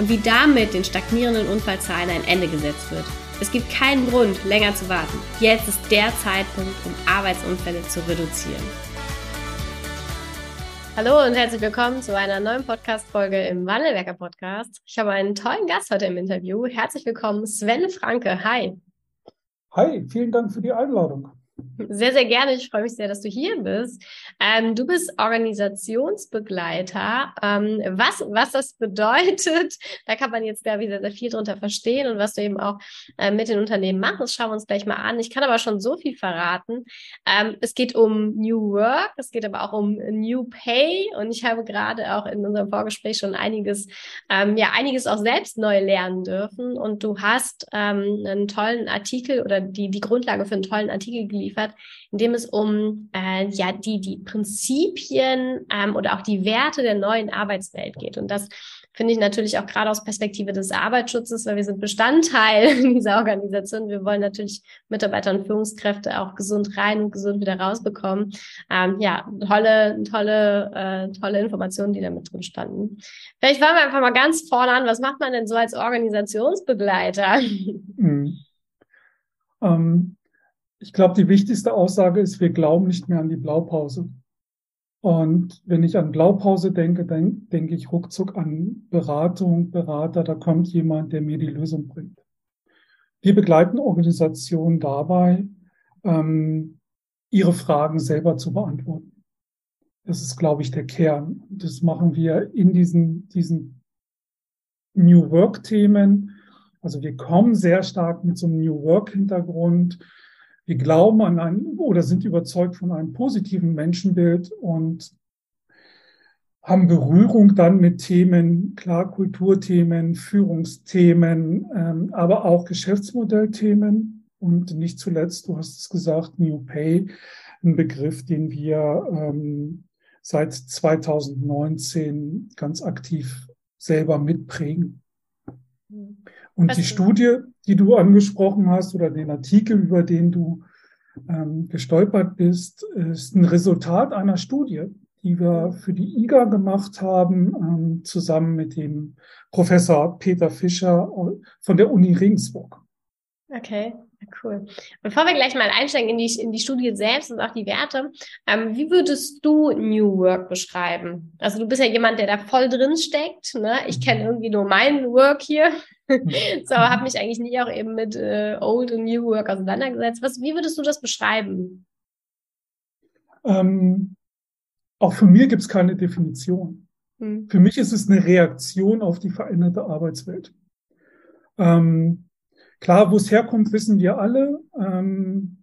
und wie damit den stagnierenden Unfallzahlen ein Ende gesetzt wird. Es gibt keinen Grund, länger zu warten. Jetzt ist der Zeitpunkt, um Arbeitsunfälle zu reduzieren. Hallo und herzlich willkommen zu einer neuen Podcast-Folge im Wandelwerker Podcast. Ich habe einen tollen Gast heute im Interview. Herzlich willkommen, Sven Franke. Hi. Hi, vielen Dank für die Einladung. Sehr, sehr gerne. Ich freue mich sehr, dass du hier bist. Ähm, du bist Organisationsbegleiter. Ähm, was, was das bedeutet, da kann man jetzt, glaube ich, sehr, sehr viel drunter verstehen und was du eben auch äh, mit den Unternehmen machst, das schauen wir uns gleich mal an. Ich kann aber schon so viel verraten. Ähm, es geht um New Work, es geht aber auch um New Pay und ich habe gerade auch in unserem Vorgespräch schon einiges, ähm, ja, einiges auch selbst neu lernen dürfen und du hast ähm, einen tollen Artikel oder die, die Grundlage für einen tollen Artikel geliefert, hat, in dem es um äh, ja die die Prinzipien ähm, oder auch die Werte der neuen Arbeitswelt geht. Und das finde ich natürlich auch gerade aus Perspektive des Arbeitsschutzes, weil wir sind Bestandteil dieser Organisation. Wir wollen natürlich Mitarbeiter und Führungskräfte auch gesund rein und gesund wieder rausbekommen. Ähm, ja, tolle, tolle, äh, tolle Informationen, die da mit drin standen. Vielleicht fangen wir einfach mal ganz vorne an. Was macht man denn so als Organisationsbegleiter? Mhm. Ähm, ich glaube, die wichtigste Aussage ist, wir glauben nicht mehr an die Blaupause. Und wenn ich an Blaupause denke, dann denke ich ruckzuck an Beratung, Berater, da kommt jemand, der mir die Lösung bringt. Wir begleiten Organisationen dabei, ähm, ihre Fragen selber zu beantworten. Das ist, glaube ich, der Kern. Das machen wir in diesen, diesen New Work-Themen. Also wir kommen sehr stark mit so einem New Work-Hintergrund wir glauben an ein oder sind überzeugt von einem positiven Menschenbild und haben Berührung dann mit Themen, klar Kulturthemen, Führungsthemen, ähm, aber auch Geschäftsmodellthemen und nicht zuletzt, du hast es gesagt, New Pay, ein Begriff, den wir ähm, seit 2019 ganz aktiv selber mitprägen. Und die Studie, die du angesprochen hast oder den Artikel, über den du ähm, gestolpert bist, ist ein Resultat einer Studie, die wir für die IGA gemacht haben, ähm, zusammen mit dem Professor Peter Fischer von der Uni Regensburg. Okay. Cool. Bevor wir gleich mal einsteigen in die, in die Studie selbst und auch die Werte, ähm, wie würdest du New Work beschreiben? Also du bist ja jemand, der da voll drin steckt. Ne? Ich kenne irgendwie nur meinen Work hier. so, habe mich eigentlich nie auch eben mit äh, Old und New Work auseinandergesetzt. Was, wie würdest du das beschreiben? Ähm, auch von mir gibt es keine Definition. Hm. Für mich ist es eine Reaktion auf die veränderte Arbeitswelt. Ähm, Klar, wo es herkommt, wissen wir alle. Ähm,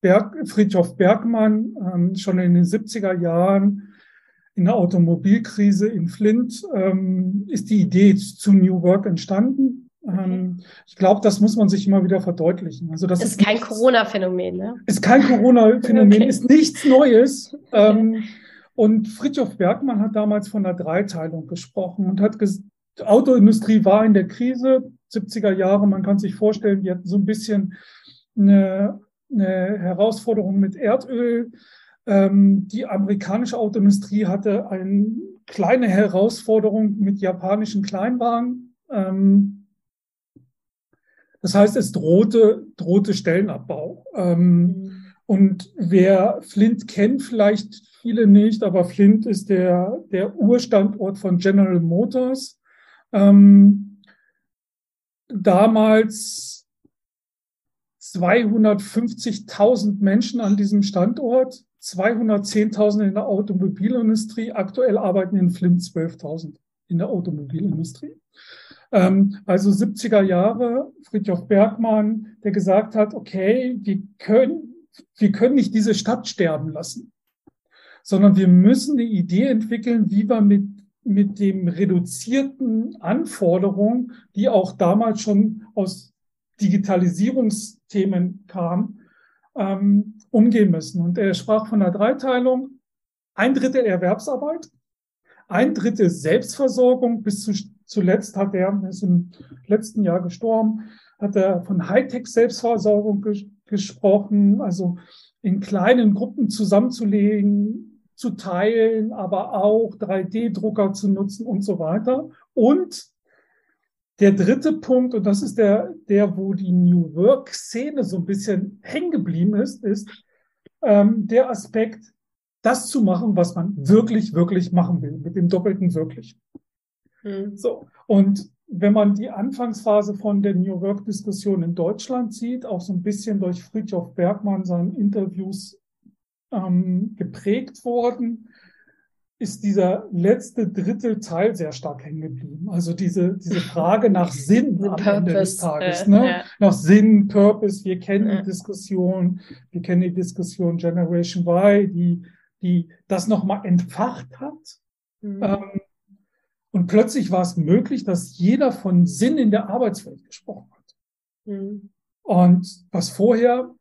Berg, Friedhof Bergmann, ähm, schon in den 70er Jahren in der Automobilkrise in Flint, ähm, ist die Idee zu New Work entstanden. Ähm, ich glaube, das muss man sich immer wieder verdeutlichen. Also das ist, ist kein Corona-Phänomen, ne? Ist kein Corona-Phänomen, okay. ist nichts Neues. Ähm, und Friedhof Bergmann hat damals von der Dreiteilung gesprochen und hat gesagt, die Autoindustrie war in der Krise, 70er Jahre. Man kann sich vorstellen, die hatten so ein bisschen eine, eine Herausforderung mit Erdöl. Ähm, die amerikanische Autoindustrie hatte eine kleine Herausforderung mit japanischen Kleinwagen. Ähm, das heißt, es drohte, drohte Stellenabbau. Ähm. Und wer Flint kennt, vielleicht viele nicht, aber Flint ist der, der Urstandort von General Motors. Ähm, damals 250.000 Menschen an diesem Standort, 210.000 in der Automobilindustrie. Aktuell arbeiten in Flint 12.000 in der Automobilindustrie. Ähm, also 70er Jahre, Friedhof Bergmann, der gesagt hat, okay, wir können, wir können nicht diese Stadt sterben lassen, sondern wir müssen eine Idee entwickeln, wie wir mit mit dem reduzierten Anforderungen, die auch damals schon aus Digitalisierungsthemen kamen, ähm, umgehen müssen. Und er sprach von einer Dreiteilung, ein Drittel Erwerbsarbeit, ein Drittel Selbstversorgung. Bis zu, zuletzt hat er, er ist im letzten Jahr gestorben, hat er von Hightech-Selbstversorgung ges gesprochen, also in kleinen Gruppen zusammenzulegen, zu teilen, aber auch 3D-Drucker zu nutzen und so weiter. Und der dritte Punkt, und das ist der, der, wo die New Work-Szene so ein bisschen hängen geblieben ist, ist ähm, der Aspekt, das zu machen, was man wirklich, wirklich machen will, mit dem doppelten wirklich. Mhm. So. Und wenn man die Anfangsphase von der New Work-Diskussion in Deutschland sieht, auch so ein bisschen durch Friedhof Bergmann seinen Interviews ähm, geprägt worden, ist dieser letzte dritte Teil sehr stark hängen geblieben. Also diese, diese Frage nach Sinn am Purpose, Ende des Tages, äh, ne? Ja. Nach Sinn, Purpose. Wir kennen ja. die Diskussion, wir kennen die Diskussion Generation Y, die, die das nochmal entfacht hat. Mhm. Ähm, und plötzlich war es möglich, dass jeder von Sinn in der Arbeitswelt gesprochen hat. Mhm. Und was vorher,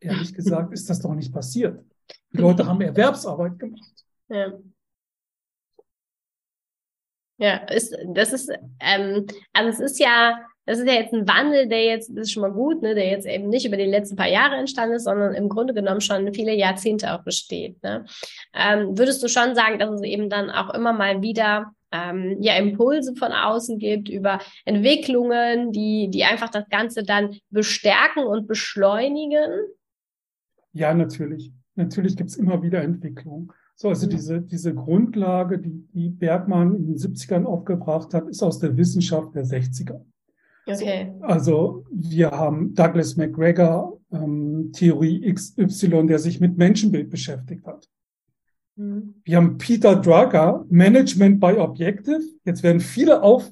ehrlich gesagt, ist das doch nicht passiert. Die Leute haben Erwerbsarbeit gemacht. Ja. Ja, ist, das ist, ähm, also es ist ja, das ist ja jetzt ein Wandel, der jetzt, das ist schon mal gut, ne, der jetzt eben nicht über die letzten paar Jahre entstanden ist, sondern im Grunde genommen schon viele Jahrzehnte auch besteht. Ne? Ähm, würdest du schon sagen, dass es eben dann auch immer mal wieder ähm, ja Impulse von außen gibt über Entwicklungen, die, die einfach das Ganze dann bestärken und beschleunigen? Ja, natürlich. Natürlich gibt es immer wieder Entwicklungen. So, also diese, diese Grundlage, die, die Bergmann in den 70ern aufgebracht hat, ist aus der Wissenschaft der 60er. Okay. So, also wir haben Douglas McGregor, ähm, Theorie XY, der sich mit Menschenbild beschäftigt hat. Mhm. Wir haben Peter Drucker, Management by Objective. Jetzt werden viele auf,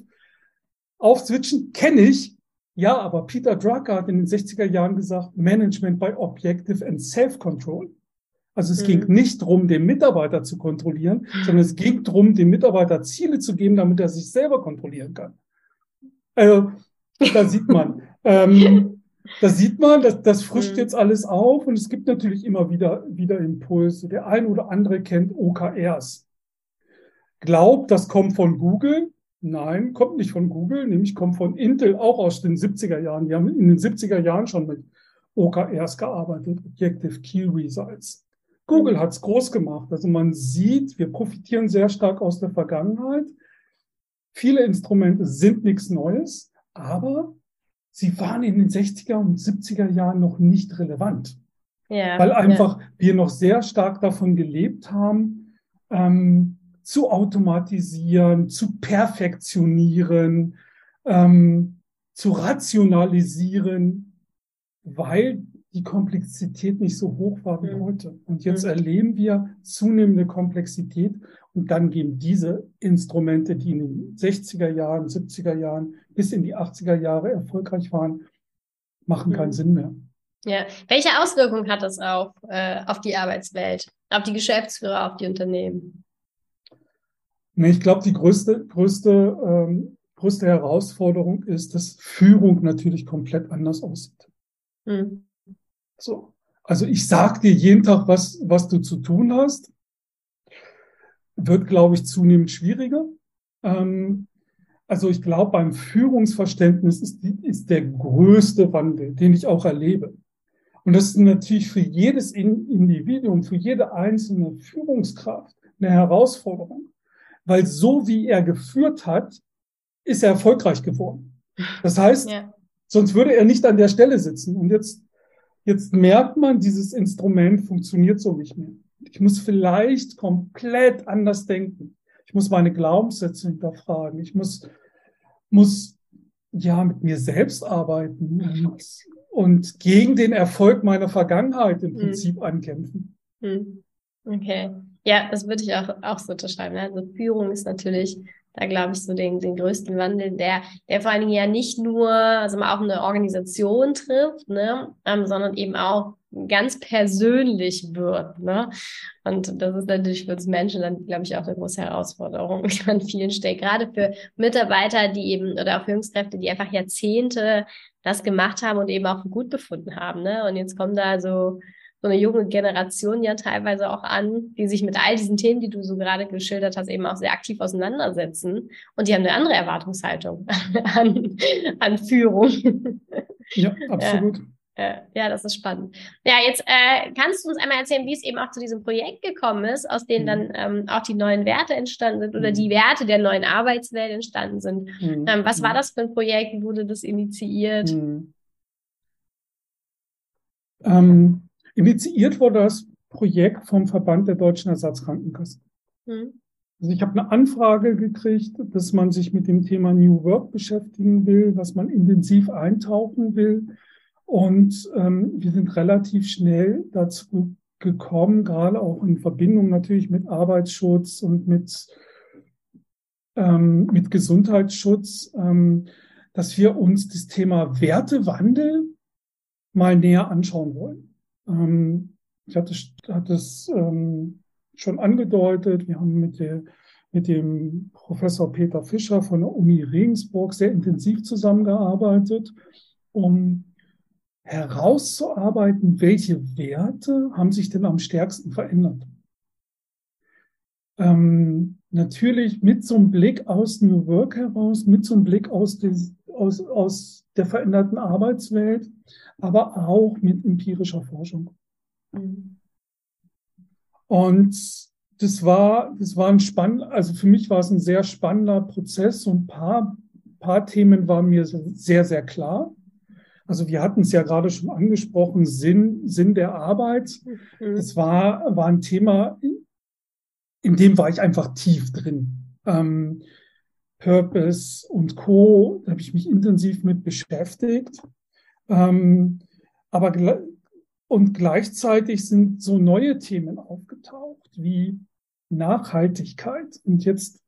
aufswitchen, kenne ich. Ja, aber Peter Drucker hat in den 60er Jahren gesagt, Management by Objective and Self-Control. Also es mhm. ging nicht darum, den Mitarbeiter zu kontrollieren, sondern es ging darum, dem Mitarbeiter Ziele zu geben, damit er sich selber kontrollieren kann. Also, da sieht man, ähm, da sieht man, dass das frischt mhm. jetzt alles auf und es gibt natürlich immer wieder, wieder Impulse. Der ein oder andere kennt OKRs. Glaubt, das kommt von Google. Nein, kommt nicht von Google, nämlich kommt von Intel, auch aus den 70er Jahren. Die haben in den 70er Jahren schon mit OKRs gearbeitet, Objective Key Results. Google hat es groß gemacht. Also man sieht, wir profitieren sehr stark aus der Vergangenheit. Viele Instrumente sind nichts Neues, aber sie waren in den 60er und 70er Jahren noch nicht relevant. Ja, weil einfach ja. wir noch sehr stark davon gelebt haben, ähm, zu automatisieren, zu perfektionieren, ähm, zu rationalisieren, weil die Komplexität nicht so hoch war wie mhm. heute. Und jetzt mhm. erleben wir zunehmende Komplexität und dann geben diese Instrumente, die in den 60er Jahren, 70er Jahren bis in die 80er Jahre erfolgreich waren, machen keinen mhm. Sinn mehr. Ja, welche Auswirkungen hat das auf, äh, auf die Arbeitswelt, auf die Geschäftsführer, auf die Unternehmen? Ich glaube, die größte, größte, ähm, größte Herausforderung ist, dass Führung natürlich komplett anders aussieht. Mhm. So. Also ich sag dir jeden Tag, was, was du zu tun hast. Wird, glaube ich, zunehmend schwieriger. Ähm, also ich glaube, beim Führungsverständnis ist, ist der größte Wandel, den ich auch erlebe. Und das ist natürlich für jedes Individuum, für jede einzelne Führungskraft eine Herausforderung. Weil so wie er geführt hat, ist er erfolgreich geworden. Das heißt, ja. sonst würde er nicht an der Stelle sitzen. Und jetzt Jetzt merkt man, dieses Instrument funktioniert so nicht mehr. Ich muss vielleicht komplett anders denken. Ich muss meine Glaubenssätze hinterfragen. Ich muss, muss ja mit mir selbst arbeiten und, und gegen den Erfolg meiner Vergangenheit im hm. Prinzip mhm. ankämpfen. Okay. Ja, das würde ich auch, auch so unterschreiben. Also Führung ist natürlich da glaube ich so den, den größten Wandel, der, der vor allen Dingen ja nicht nur, also auch eine Organisation trifft, ne, ähm, sondern eben auch ganz persönlich wird. Ne? Und das ist natürlich für uns Menschen dann, glaube ich, auch eine große Herausforderung an vielen Stellen. Gerade für Mitarbeiter, die eben oder auch Führungskräfte, die einfach Jahrzehnte das gemacht haben und eben auch gut befunden haben. Ne? Und jetzt kommen da so so eine junge Generation ja teilweise auch an, die sich mit all diesen Themen, die du so gerade geschildert hast, eben auch sehr aktiv auseinandersetzen. Und die haben eine andere Erwartungshaltung an, an Führung. Ja, absolut. Ja. Ja, das ist spannend. Ja, jetzt äh, kannst du uns einmal erzählen, wie es eben auch zu diesem Projekt gekommen ist, aus denen mhm. dann ähm, auch die neuen Werte entstanden sind oder mhm. die Werte der neuen Arbeitswelt entstanden sind. Mhm. Ähm, was war mhm. das für ein Projekt? Wie wurde das initiiert? Mhm. Ähm, Initiiert wurde das Projekt vom Verband der deutschen Ersatzkrankenkassen. Mhm. Also ich habe eine Anfrage gekriegt, dass man sich mit dem Thema New Work beschäftigen will, dass man intensiv eintauchen will. Und ähm, wir sind relativ schnell dazu gekommen, gerade auch in Verbindung natürlich mit Arbeitsschutz und mit, ähm, mit Gesundheitsschutz, ähm, dass wir uns das Thema Wertewandel mal näher anschauen wollen. Ähm, ich hatte, hatte es ähm, schon angedeutet. Wir haben mit, der, mit dem Professor Peter Fischer von der Uni Regensburg sehr intensiv zusammengearbeitet, um herauszuarbeiten, welche Werte haben sich denn am stärksten verändert. Ähm, natürlich mit so einem Blick aus New Work heraus, mit so einem Blick aus, des, aus, aus der veränderten Arbeitswelt, aber auch mit empirischer Forschung. Mhm. Und das war, das war ein spannend, also für mich war es ein sehr spannender Prozess und ein paar, paar Themen waren mir sehr, sehr klar. Also wir hatten es ja gerade schon angesprochen, Sinn, Sinn der Arbeit. Mhm. Das war, war ein Thema, in, dem war ich einfach tief drin. Ähm, Purpose und Co. Da habe ich mich intensiv mit beschäftigt. Ähm, aber und gleichzeitig sind so neue Themen aufgetaucht wie Nachhaltigkeit. Und jetzt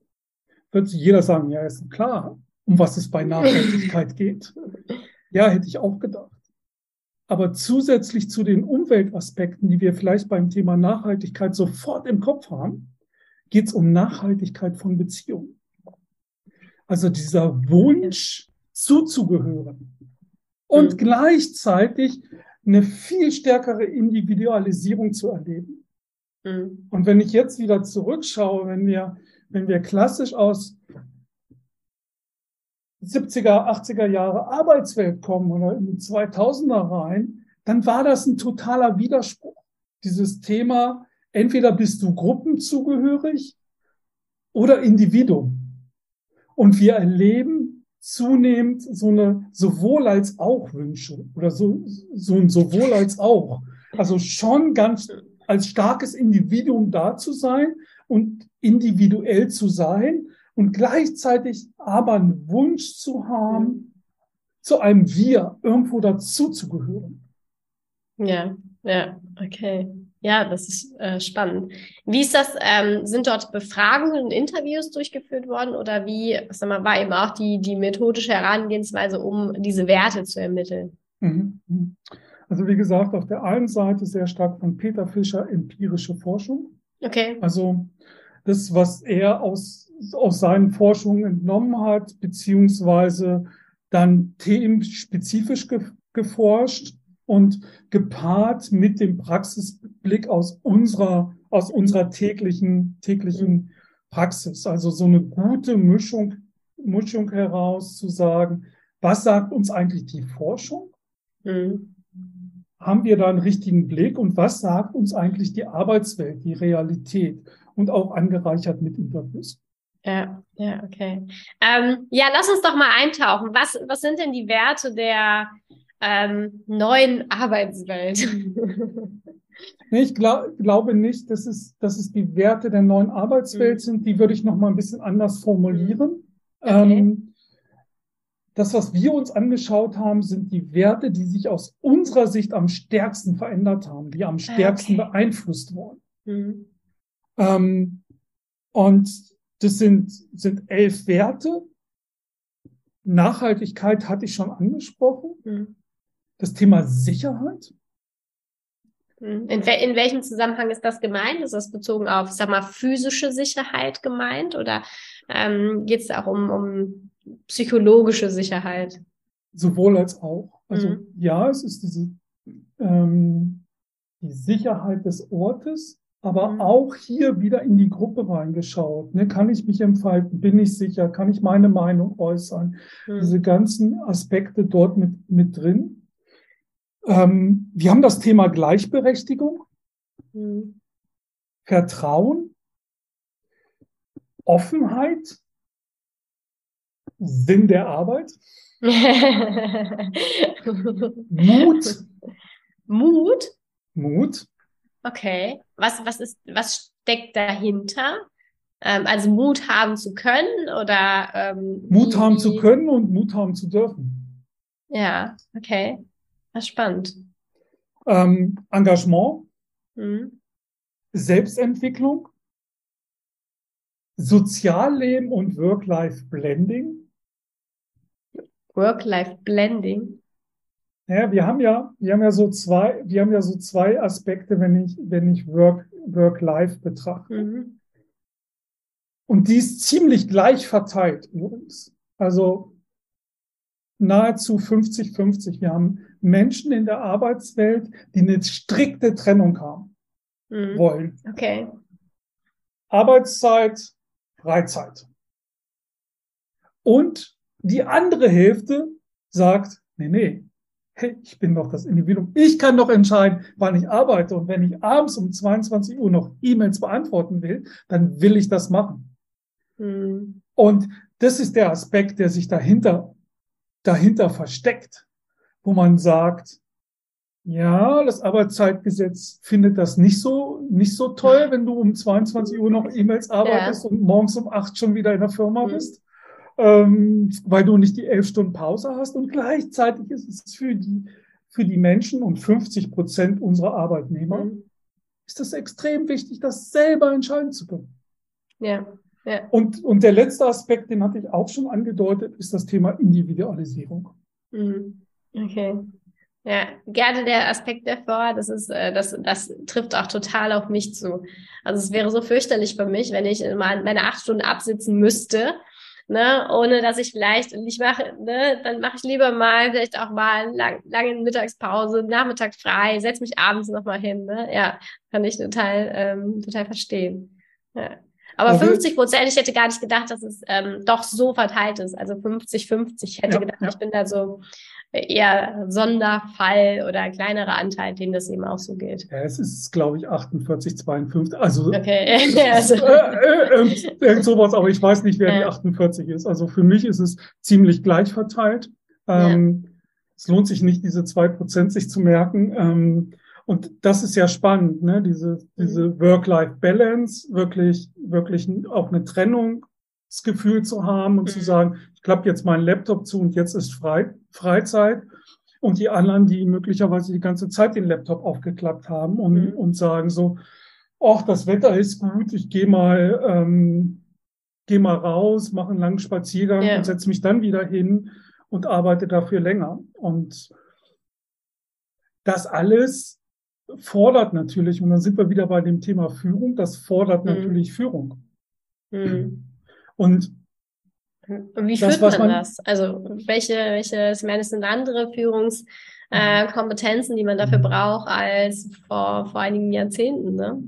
wird jeder sagen, ja, ist klar, um was es bei Nachhaltigkeit geht. Ja, hätte ich auch gedacht. Aber zusätzlich zu den Umweltaspekten, die wir vielleicht beim Thema Nachhaltigkeit sofort im Kopf haben, geht es um Nachhaltigkeit von Beziehungen. Also dieser Wunsch zuzugehören und mhm. gleichzeitig eine viel stärkere Individualisierung zu erleben. Mhm. Und wenn ich jetzt wieder zurückschaue, wenn wir, wenn wir klassisch aus 70er, 80er Jahre Arbeitswelt kommen oder in die 2000er rein, dann war das ein totaler Widerspruch. Dieses Thema, entweder bist du gruppenzugehörig oder Individuum. Und wir erleben zunehmend so eine sowohl als auch Wünsche oder so, so ein sowohl als auch. Also schon ganz als starkes Individuum da zu sein und individuell zu sein und gleichzeitig aber einen Wunsch zu haben, zu einem Wir irgendwo dazu zu gehören. Ja, ja, okay. Ja, das ist äh, spannend. Wie ist das? Ähm, sind dort Befragungen und Interviews durchgeführt worden oder wie, sag mal, war eben auch die, die methodische Herangehensweise, um diese Werte zu ermitteln? Mhm, mhm. Also wie gesagt, auf der einen Seite sehr stark von Peter Fischer empirische Forschung. Okay. Also das, was er aus, aus seinen Forschungen entnommen hat, beziehungsweise dann themenspezifisch ge geforscht und gepaart mit dem Praxisblick aus unserer, aus unserer täglichen, täglichen Praxis. Also so eine gute Mischung, Mischung heraus zu sagen, was sagt uns eigentlich die Forschung? Mhm. Haben wir da einen richtigen Blick? Und was sagt uns eigentlich die Arbeitswelt, die Realität? Und auch angereichert mit Interviews. Ja, ja, okay. Ähm, ja, lass uns doch mal eintauchen. Was, was sind denn die Werte der, ähm, neuen Arbeitswelt. ich glaub, glaube nicht, dass es, dass es die Werte der neuen Arbeitswelt mhm. sind. Die würde ich noch mal ein bisschen anders formulieren. Mhm. Okay. Ähm, das, was wir uns angeschaut haben, sind die Werte, die sich aus unserer Sicht am stärksten verändert haben, die am stärksten okay. beeinflusst wurden. Mhm. Ähm, und das sind, sind elf Werte. Nachhaltigkeit hatte ich schon angesprochen. Mhm. Das Thema Sicherheit. Mhm. In, in, welchem Zusammenhang ist das gemeint? Ist das bezogen auf, sag mal, physische Sicherheit gemeint oder ähm, geht es auch um, um psychologische Sicherheit? Sowohl als auch. Also mhm. ja, es ist diese ähm, die Sicherheit des Ortes, aber mhm. auch hier wieder in die Gruppe reingeschaut. Ne? Kann ich mich entfalten? Bin ich sicher? Kann ich meine Meinung äußern? Mhm. Diese ganzen Aspekte dort mit, mit drin. Ähm, wir haben das Thema Gleichberechtigung, mhm. Vertrauen, Offenheit, Sinn der Arbeit, Mut. Mut? Mut. Okay. Was, was ist, was steckt dahinter? Ähm, also Mut haben zu können oder ähm, Mut haben zu können und Mut haben zu dürfen. Ja, okay. Das spannend. Ähm, Engagement, mhm. Selbstentwicklung, Sozialleben und Work-Life-Blending. Work-Life-Blending. Ja, wir haben ja, wir haben ja so zwei, wir haben ja so zwei Aspekte, wenn ich, wenn ich Work, Work-Life betrachte. Mhm. Und die ist ziemlich gleich verteilt übrigens. Also nahezu 50-50. Wir haben Menschen in der Arbeitswelt, die eine strikte Trennung haben mhm. wollen. Okay. Arbeitszeit, Freizeit. Und die andere Hälfte sagt, nee, nee, hey, ich bin doch das Individuum. Ich kann doch entscheiden, wann ich arbeite. Und wenn ich abends um 22 Uhr noch E-Mails beantworten will, dann will ich das machen. Mhm. Und das ist der Aspekt, der sich dahinter, dahinter versteckt, wo man sagt, ja, das Arbeitszeitgesetz findet das nicht so, nicht so toll, wenn du um 22 Uhr noch E-Mails arbeitest ja. und morgens um 8 schon wieder in der Firma mhm. bist ähm, weil du nicht die elf Stunden Pause hast. Und gleichzeitig ist es für die, für die Menschen und 50 Prozent unserer Arbeitnehmer, mhm. ist das extrem wichtig, das selber entscheiden zu können. Ja. Ja. Und, und der letzte Aspekt, den hatte ich auch schon angedeutet, ist das Thema Individualisierung. Mhm. Okay. Ja, gerne der Aspekt davor, das ist, äh, das, das trifft auch total auf mich zu. Also es wäre so fürchterlich für mich, wenn ich mal meine acht Stunden absitzen müsste ne, ohne dass ich vielleicht, und ich mache, ne, dann mache ich lieber mal vielleicht auch mal lang, lange Mittagspause, Nachmittag frei, setz mich abends nochmal hin, ne, ja, kann ich total, ähm, total verstehen. Ja. Aber also, 50 Prozent, ich hätte gar nicht gedacht, dass es ähm, doch so verteilt ist. Also 50-50. Ich hätte ja, gedacht, ja. ich bin da so eher Sonderfall oder ein kleinerer Anteil, dem das eben auch so geht. Ja, es ist, glaube ich, 48, 52. Also, okay. also. Äh, äh, irgend sowas, aber ich weiß nicht, wer ja. die 48 ist. Also für mich ist es ziemlich gleich verteilt. Ähm, ja. Es lohnt sich nicht, diese zwei Prozent sich zu merken. Ähm, und das ist ja spannend, ne? diese, diese mhm. Work-Life-Balance, wirklich, wirklich auch eine Trennungsgefühl zu haben und mhm. zu sagen, ich klappe jetzt meinen Laptop zu und jetzt ist frei, Freizeit. Und die anderen, die möglicherweise die ganze Zeit den Laptop aufgeklappt haben und, mhm. und sagen so, ach, das Wetter ist gut, ich gehe mal, ähm, geh mal raus, mache einen langen Spaziergang ja. und setze mich dann wieder hin und arbeite dafür länger. Und das alles fordert natürlich, und dann sind wir wieder bei dem Thema Führung, das fordert mhm. natürlich Führung. Mhm. Und wie führt das, man, man, das? Also welche, welche, ich meine, es sind andere Führungskompetenzen, äh, die man dafür braucht, als vor, vor einigen Jahrzehnten, ne?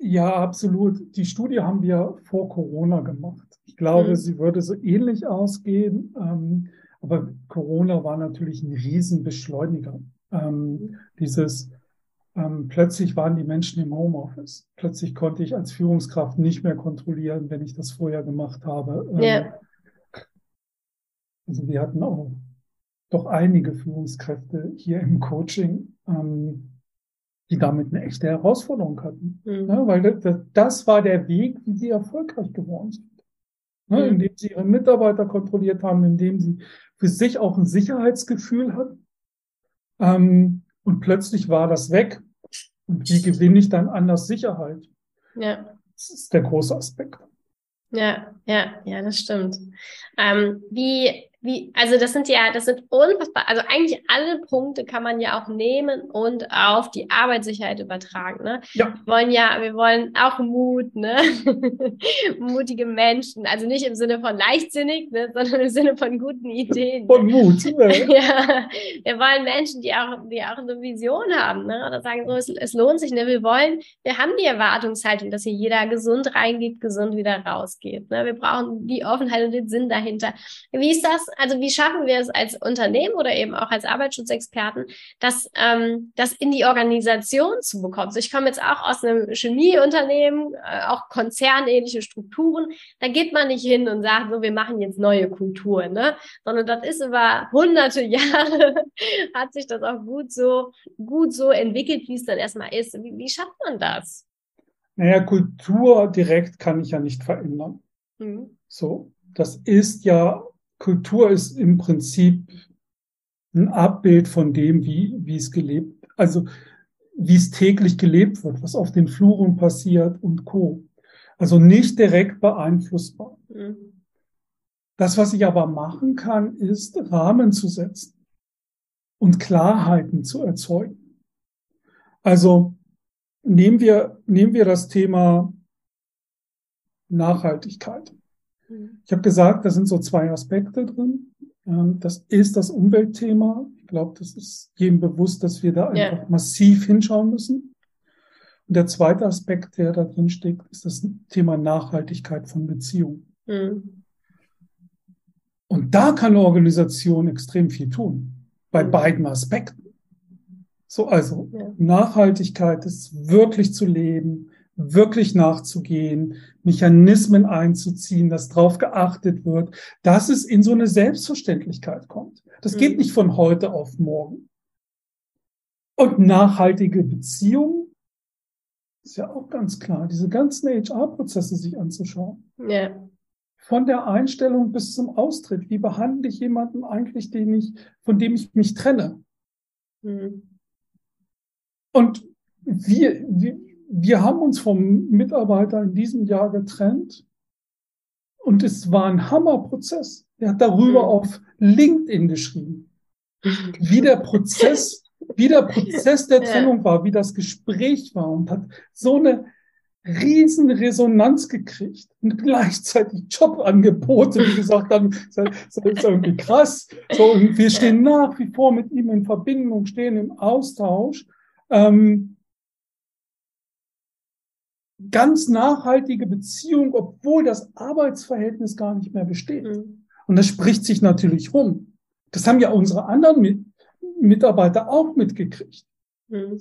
Ja, absolut. Die Studie haben wir vor Corona gemacht. Ich glaube, mhm. sie würde so ähnlich ausgehen. Ähm, aber Corona war natürlich ein Riesenbeschleuniger. Ähm, dieses ähm, plötzlich waren die Menschen im Homeoffice. Plötzlich konnte ich als Führungskraft nicht mehr kontrollieren, wenn ich das vorher gemacht habe. Ähm, ja. Also wir hatten auch doch einige Führungskräfte hier im Coaching, ähm, die damit eine echte Herausforderung hatten. Mhm. Ne? Weil das, das, war der Weg, wie sie erfolgreich geworden sind. Ne? Mhm. Indem sie ihre Mitarbeiter kontrolliert haben, indem sie für sich auch ein Sicherheitsgefühl hatten. Ähm, und plötzlich war das weg. Und wie gewinne ich dann anders Sicherheit? Ja. Das ist der große Aspekt. Ja, ja, ja, das stimmt. Ähm, wie, wie, also das sind ja, das sind unfassbar, also eigentlich alle Punkte kann man ja auch nehmen und auf die Arbeitssicherheit übertragen. Ne? Ja. Wir wollen ja, wir wollen auch Mut, ne? mutige Menschen, also nicht im Sinne von leichtsinnig, ne? sondern im Sinne von guten Ideen. Von Mut. Ne? ja, wir wollen Menschen, die auch, die auch eine Vision haben, ne? oder sagen so, es, es lohnt sich, ne? Wir wollen, wir haben die Erwartungshaltung, dass hier jeder gesund reingeht, gesund wieder rausgeht. Ne? Wir brauchen die Offenheit und den Sinn dahinter. Wie ist das? Also wie schaffen wir es als Unternehmen oder eben auch als Arbeitsschutzexperten, das, ähm, das in die Organisation zu bekommen? So, ich komme jetzt auch aus einem Chemieunternehmen, äh, auch konzernähnliche Strukturen. Da geht man nicht hin und sagt, so, wir machen jetzt neue Kulturen, ne? Sondern das ist über hunderte Jahre hat sich das auch gut so, gut so entwickelt, wie es dann erstmal ist. Wie, wie schafft man das? Naja, Kultur direkt kann ich ja nicht verändern. Mhm. So, das ist ja Kultur ist im Prinzip ein Abbild von dem, wie, wie es gelebt, also wie es täglich gelebt wird, was auf den Fluren passiert und Co. Also nicht direkt beeinflussbar. Das, was ich aber machen kann, ist Rahmen zu setzen und Klarheiten zu erzeugen. Also nehmen wir, nehmen wir das Thema Nachhaltigkeit. Mhm. Ich habe gesagt, da sind so zwei Aspekte drin. Ähm, das ist das Umweltthema. Ich glaube, das ist jedem bewusst, dass wir da einfach ja. massiv hinschauen müssen. Und der zweite Aspekt, der da drin steckt, ist das Thema Nachhaltigkeit von Beziehungen. Mhm. Und da kann eine Organisation extrem viel tun. Bei mhm. beiden Aspekten. So, also ja. Nachhaltigkeit ist wirklich zu leben, wirklich nachzugehen, Mechanismen einzuziehen, dass darauf geachtet wird, dass es in so eine Selbstverständlichkeit kommt. Das mhm. geht nicht von heute auf morgen. Und nachhaltige Beziehungen ist ja auch ganz klar, diese ganzen HR-Prozesse sich anzuschauen. Ja. Von der Einstellung bis zum Austritt. Wie behandle ich jemanden eigentlich, den ich, von dem ich mich trenne? Mhm. Und wir, wir, wir haben uns vom Mitarbeiter in diesem Jahr getrennt und es war ein Hammerprozess. Er hat darüber mhm. auf LinkedIn geschrieben, wie der Prozess, wie der Prozess der Trennung war, wie das Gespräch war und hat so eine riesen Resonanz gekriegt und gleichzeitig Jobangebote, wie gesagt haben, das ist irgendwie krass. So, und wir stehen nach wie vor mit ihm in Verbindung, stehen im Austausch. Ähm, ganz nachhaltige Beziehung, obwohl das Arbeitsverhältnis gar nicht mehr besteht. Mhm. Und das spricht sich natürlich rum. Das haben ja unsere anderen Mitarbeiter auch mitgekriegt. Mhm.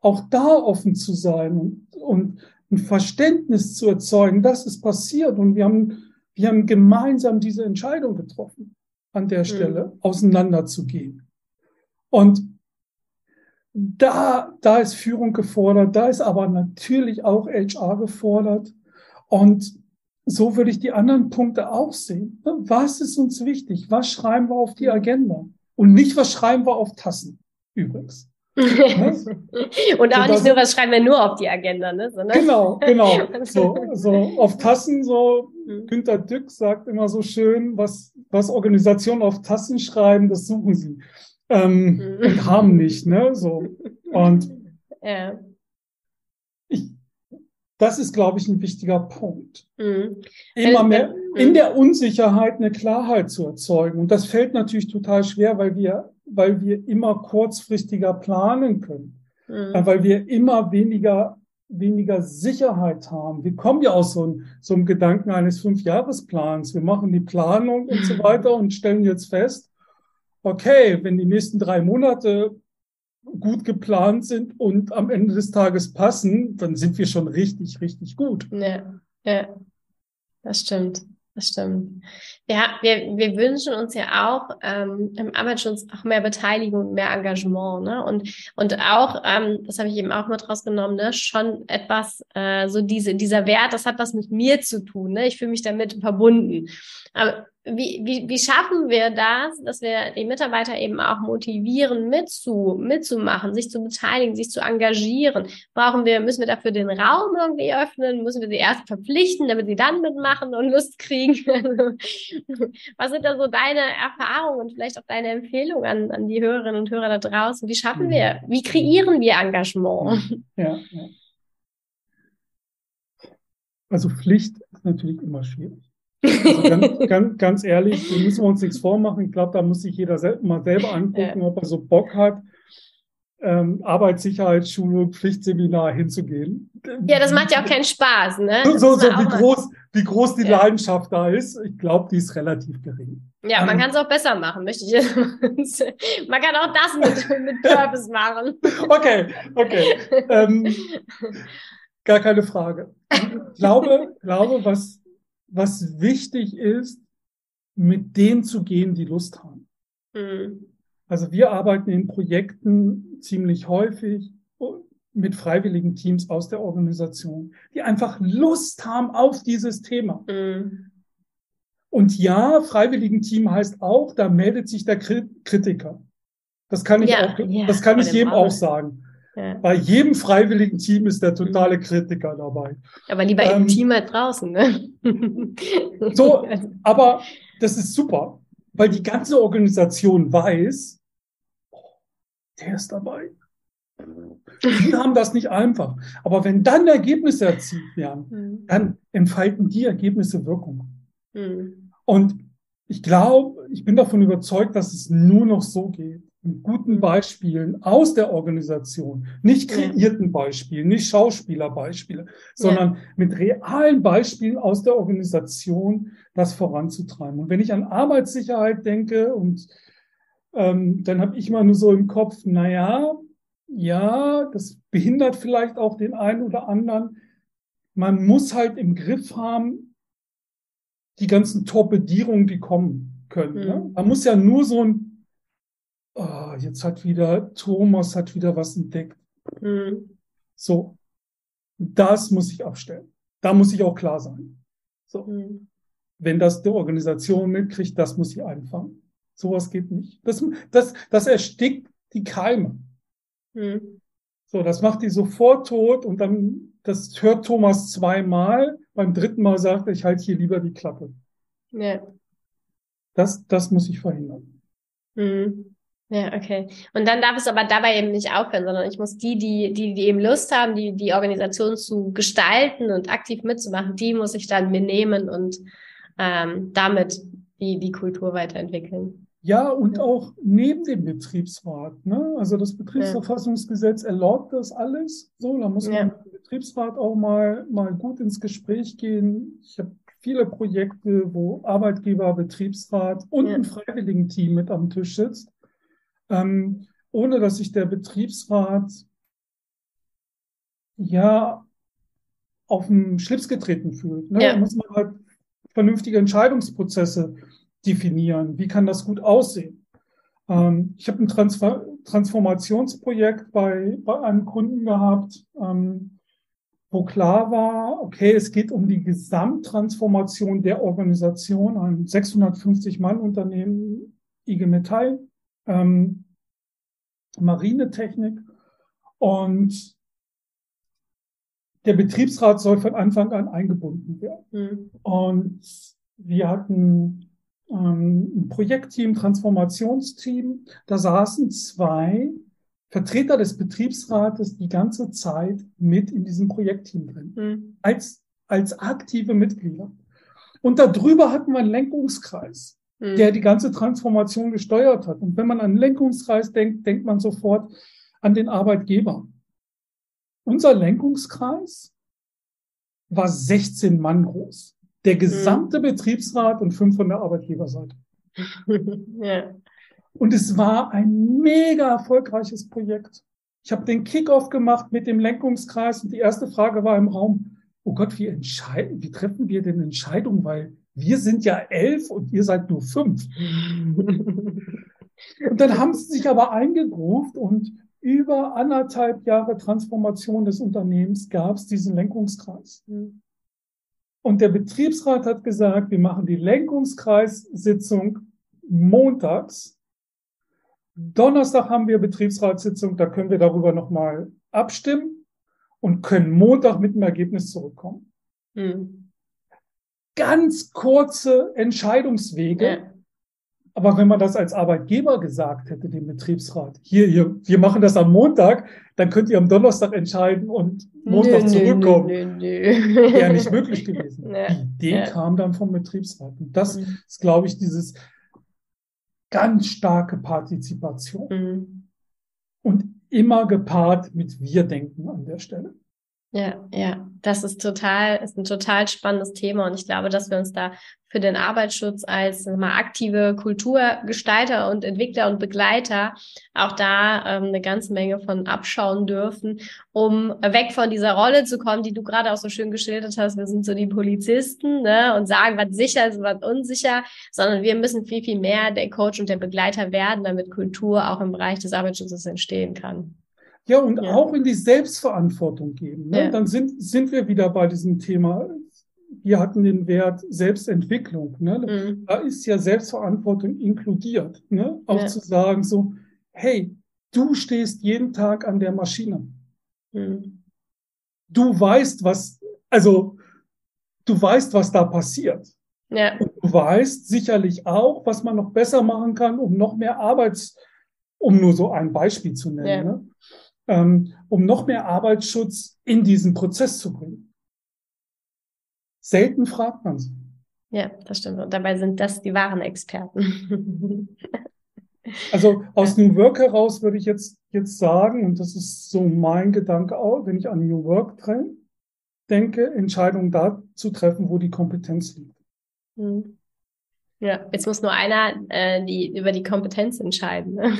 Auch da offen zu sein und, und ein Verständnis zu erzeugen, dass es passiert. Und wir haben, wir haben gemeinsam diese Entscheidung getroffen, an der mhm. Stelle mhm. auseinanderzugehen. Und da, da ist Führung gefordert, da ist aber natürlich auch HR gefordert. Und so würde ich die anderen Punkte auch sehen. Was ist uns wichtig? Was schreiben wir auf die Agenda? Und nicht, was schreiben wir auf Tassen, übrigens. und auch so, nicht nur, was schreiben wir nur auf die Agenda, ne? Sondern genau, genau. So, so auf Tassen, so mhm. Günter Dück sagt immer so schön, was, was Organisationen auf Tassen schreiben, das suchen sie ähm, mhm. und haben nicht, ne? So. Und ja. ich, das ist, glaube ich, ein wichtiger Punkt. Mhm. Immer mehr in mhm. der Unsicherheit eine Klarheit zu erzeugen. Und das fällt natürlich total schwer, weil wir, weil wir immer kurzfristiger planen können. Mhm. Äh, weil wir immer weniger weniger Sicherheit haben. Wir kommen ja aus so, ein, so einem Gedanken eines Fünfjahresplans. Wir machen die Planung und so weiter und stellen jetzt fest, okay, wenn die nächsten drei Monate gut geplant sind und am Ende des Tages passen, dann sind wir schon richtig, richtig gut. Ja, ja, das stimmt. Das stimmt. Ja, wir, wir wünschen uns ja auch ähm, im Arbeitsschutz auch mehr Beteiligung, mehr Engagement, ne? Und und auch, ähm, das habe ich eben auch mit rausgenommen, ne, schon etwas, äh, so diese dieser Wert, das hat was mit mir zu tun, ne? Ich fühle mich damit verbunden. Aber wie, wie, wie schaffen wir das, dass wir die Mitarbeiter eben auch motivieren, mitzu, mitzumachen, sich zu beteiligen, sich zu engagieren? Brauchen wir, müssen wir dafür den Raum irgendwie öffnen? Müssen wir sie erst verpflichten, damit sie dann mitmachen und Lust kriegen? Was sind da so deine Erfahrungen und vielleicht auch deine Empfehlungen an, an die Hörerinnen und Hörer da draußen? Wie schaffen wir, wie kreieren wir Engagement? Ja, ja. Also Pflicht ist natürlich immer schwierig. Also ganz, ganz, ganz ehrlich, da müssen wir uns nichts vormachen. Ich glaube, da muss sich jeder sel mal selber angucken, ja. ob er so Bock hat, ähm, Arbeitssicherheitsschulung, Pflichtseminar hinzugehen. Ja, das macht ja auch keinen Spaß, ne? So, so, so wie, groß, wie groß die ja. Leidenschaft da ist, ich glaube, die ist relativ gering. Ja, man ähm, kann es auch besser machen, möchte ich. man kann auch das mit, mit Purpose machen. Okay, okay. Ähm, gar keine Frage. Ich glaube, glaube, was was wichtig ist, mit denen zu gehen, die Lust haben. Mhm. Also wir arbeiten in Projekten ziemlich häufig mit freiwilligen Teams aus der Organisation, die einfach Lust haben auf dieses Thema. Mhm. Und ja, freiwilligen Team heißt auch, da meldet sich der Kritiker. Das kann ich ja, auch, ja, das kann ich jedem auch sagen. Ja. Bei jedem freiwilligen Team ist der totale Kritiker dabei. Aber lieber ähm, im Team als draußen, ne? so, aber das ist super, weil die ganze Organisation weiß, oh, der ist dabei. Die haben das nicht einfach. Aber wenn dann Ergebnisse erzielt werden, mhm. dann entfalten die Ergebnisse Wirkung. Mhm. Und ich glaube, ich bin davon überzeugt, dass es nur noch so geht mit guten Beispielen aus der Organisation, nicht kreierten Beispielen, nicht Schauspielerbeispiele, sondern ja. mit realen Beispielen aus der Organisation das voranzutreiben. Und wenn ich an Arbeitssicherheit denke und ähm, dann habe ich mal nur so im Kopf, na ja, ja, das behindert vielleicht auch den einen oder anderen. Man muss halt im Griff haben, die ganzen Torpedierungen, die kommen können. Ne? Mhm. Ne? Man muss ja nur so ein oh, jetzt hat wieder, Thomas hat wieder was entdeckt. Mhm. So, das muss ich abstellen. Da muss ich auch klar sein. So. Mhm. Wenn das die Organisation mitkriegt, das muss ich einfangen. Sowas geht nicht. Das, das, das erstickt die Keime. Mhm. So, das macht die sofort tot und dann, das hört Thomas zweimal. Beim dritten Mal sagt er, ich halte hier lieber die Klappe. Ja. Das, das muss ich verhindern. Mhm. Ja, okay. Und dann darf es aber dabei eben nicht aufhören, sondern ich muss die, die, die, die eben Lust haben, die, die Organisation zu gestalten und aktiv mitzumachen, die muss ich dann mir nehmen und ähm, damit die, die Kultur weiterentwickeln. Ja, und auch neben dem Betriebsrat. Ne? Also das Betriebsverfassungsgesetz erlaubt das alles. So, da muss man ja. mit dem Betriebsrat auch mal, mal gut ins Gespräch gehen. Ich habe viele Projekte, wo Arbeitgeber, Betriebsrat und ja. ein Freiwilligenteam mit am Tisch sitzt ähm, ohne dass sich der Betriebsrat ja auf den Schlips getreten fühlt. Ne? Ja. Da muss man halt vernünftige Entscheidungsprozesse definieren. Wie kann das gut aussehen? Ähm, ich habe ein Transfer Transformationsprojekt bei, bei einem Kunden gehabt, ähm, wo klar war, okay, es geht um die Gesamttransformation der Organisation, ein 650 Mann Unternehmen, IG Metall, ähm, Marinetechnik. Und der Betriebsrat soll von Anfang an eingebunden werden. Mhm. Und wir hatten ähm, ein Projektteam, Transformationsteam. Da saßen zwei Vertreter des Betriebsrates die ganze Zeit mit in diesem Projektteam drin, mhm. als, als aktive Mitglieder. Und darüber hatten wir einen Lenkungskreis mhm. der die ganze Transformation gesteuert hat. Und wenn man an Lenkungskreis denkt, denkt man sofort an den Arbeitgeber. Unser Lenkungskreis war 16 Mann groß. Der gesamte mhm. Betriebsrat und fünf von der Arbeitgeberseite. ja. Und es war ein mega erfolgreiches Projekt. Ich habe den Kickoff gemacht mit dem Lenkungskreis und die erste Frage war im Raum, oh Gott, wie entscheiden, wie treffen wir denn Entscheidungen? Weil wir sind ja elf und ihr seid nur fünf. und dann haben sie sich aber eingegruft und über anderthalb Jahre Transformation des Unternehmens gab es diesen Lenkungskreis. Und der Betriebsrat hat gesagt, wir machen die Lenkungskreissitzung montags. Donnerstag haben wir Betriebsratssitzung, da können wir darüber nochmal abstimmen und können Montag mit dem Ergebnis zurückkommen. Mhm. Ganz kurze Entscheidungswege. Ja. Aber wenn man das als Arbeitgeber gesagt hätte, dem Betriebsrat, hier, hier, wir machen das am Montag, dann könnt ihr am Donnerstag entscheiden und Montag nö, zurückkommen. Nö, nö, nö. Wäre nicht möglich gewesen. Ja, Die Idee ja. kam dann vom Betriebsrat. Und das mhm. ist, glaube ich, dieses ganz starke Partizipation. Mhm. Und immer gepaart mit Wir-Denken an der Stelle. Ja, ja, das ist total, ist ein total spannendes Thema und ich glaube, dass wir uns da für den Arbeitsschutz als mal aktive Kulturgestalter und Entwickler und Begleiter auch da ähm, eine ganze Menge von abschauen dürfen, um weg von dieser Rolle zu kommen, die du gerade auch so schön geschildert hast. Wir sind so die Polizisten ne, und sagen, was sicher ist, was unsicher, sondern wir müssen viel, viel mehr der Coach und der Begleiter werden, damit Kultur auch im Bereich des Arbeitsschutzes entstehen kann. Ja, und ja. auch in die Selbstverantwortung geben. Ne? Ja. Dann sind, sind wir wieder bei diesem Thema. Wir hatten den Wert Selbstentwicklung. Ne? Mhm. Da ist ja Selbstverantwortung inkludiert. Ne? Auch ja. zu sagen so, hey, du stehst jeden Tag an der Maschine. Mhm. Du weißt, was, also, du weißt, was da passiert. Ja. Und du weißt sicherlich auch, was man noch besser machen kann, um noch mehr Arbeits, um nur so ein Beispiel zu nennen. Ja. Ne? Ähm, um noch mehr Arbeitsschutz in diesen Prozess zu bringen. Selten fragt man sie. Ja, das stimmt. Und dabei sind das die wahren Experten. also aus New Work heraus würde ich jetzt, jetzt sagen, und das ist so mein Gedanke auch, wenn ich an New Work denke, Entscheidungen da zu treffen, wo die Kompetenz liegt. Mhm. Ja, jetzt muss nur einer äh, die, über die Kompetenz entscheiden. Ne?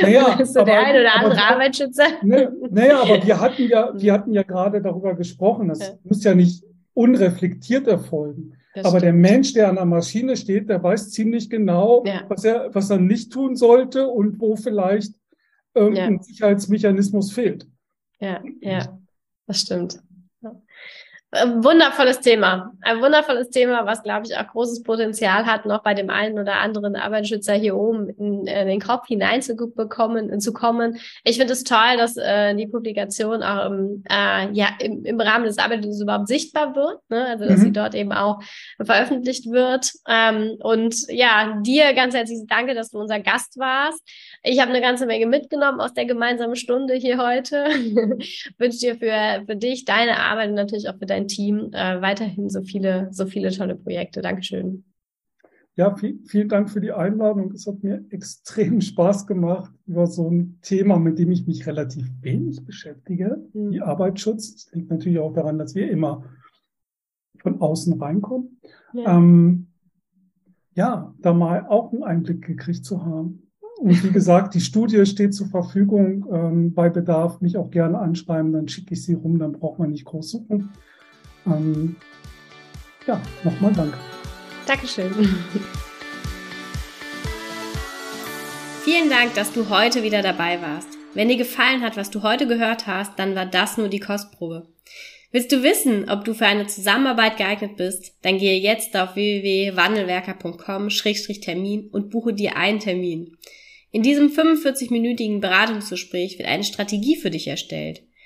Naja, so aber, der ein oder andere aber, Arbeitsschützer. Ne, naja, aber wir hatten ja, wir hatten ja gerade darüber gesprochen. Das ja. muss ja nicht unreflektiert erfolgen. Das aber stimmt. der Mensch, der an der Maschine steht, der weiß ziemlich genau, ja. was er, was er nicht tun sollte und wo vielleicht irgendein ja. Sicherheitsmechanismus fehlt. Ja, ja, das stimmt. Ähm, wundervolles Thema. Ein wundervolles Thema, was, glaube ich, auch großes Potenzial hat, noch bei dem einen oder anderen Arbeitsschützer hier oben in, in den Kopf hineinzubekommen, zu kommen. Ich finde es toll, dass äh, die Publikation auch im, äh, ja, im, im Rahmen des Arbeitsschutzes überhaupt sichtbar wird, ne? also dass mhm. sie dort eben auch veröffentlicht wird. Ähm, und ja, dir ganz herzliches Danke, dass du unser Gast warst. Ich habe eine ganze Menge mitgenommen aus der gemeinsamen Stunde hier heute. Wünsche dir für, für dich, deine Arbeit und natürlich auch für dein Team äh, weiterhin so viele, so viele tolle Projekte. Dankeschön. Ja, viel, vielen Dank für die Einladung. Es hat mir extrem Spaß gemacht, über so ein Thema, mit dem ich mich relativ wenig beschäftige, mhm. wie Arbeitsschutz. Das liegt natürlich auch daran, dass wir immer von außen reinkommen. Ja. Ähm, ja, da mal auch einen Einblick gekriegt zu haben. Und wie gesagt, die Studie steht zur Verfügung. Ähm, bei Bedarf mich auch gerne anschreiben, dann schicke ich sie rum, dann braucht man nicht groß suchen. Ähm, ja, nochmal danke. Dankeschön. Vielen Dank, dass du heute wieder dabei warst. Wenn dir gefallen hat, was du heute gehört hast, dann war das nur die Kostprobe. Willst du wissen, ob du für eine Zusammenarbeit geeignet bist? Dann gehe jetzt auf www.wandelwerker.com-termin und buche dir einen Termin. In diesem 45-minütigen Beratungsgespräch wird eine Strategie für dich erstellt.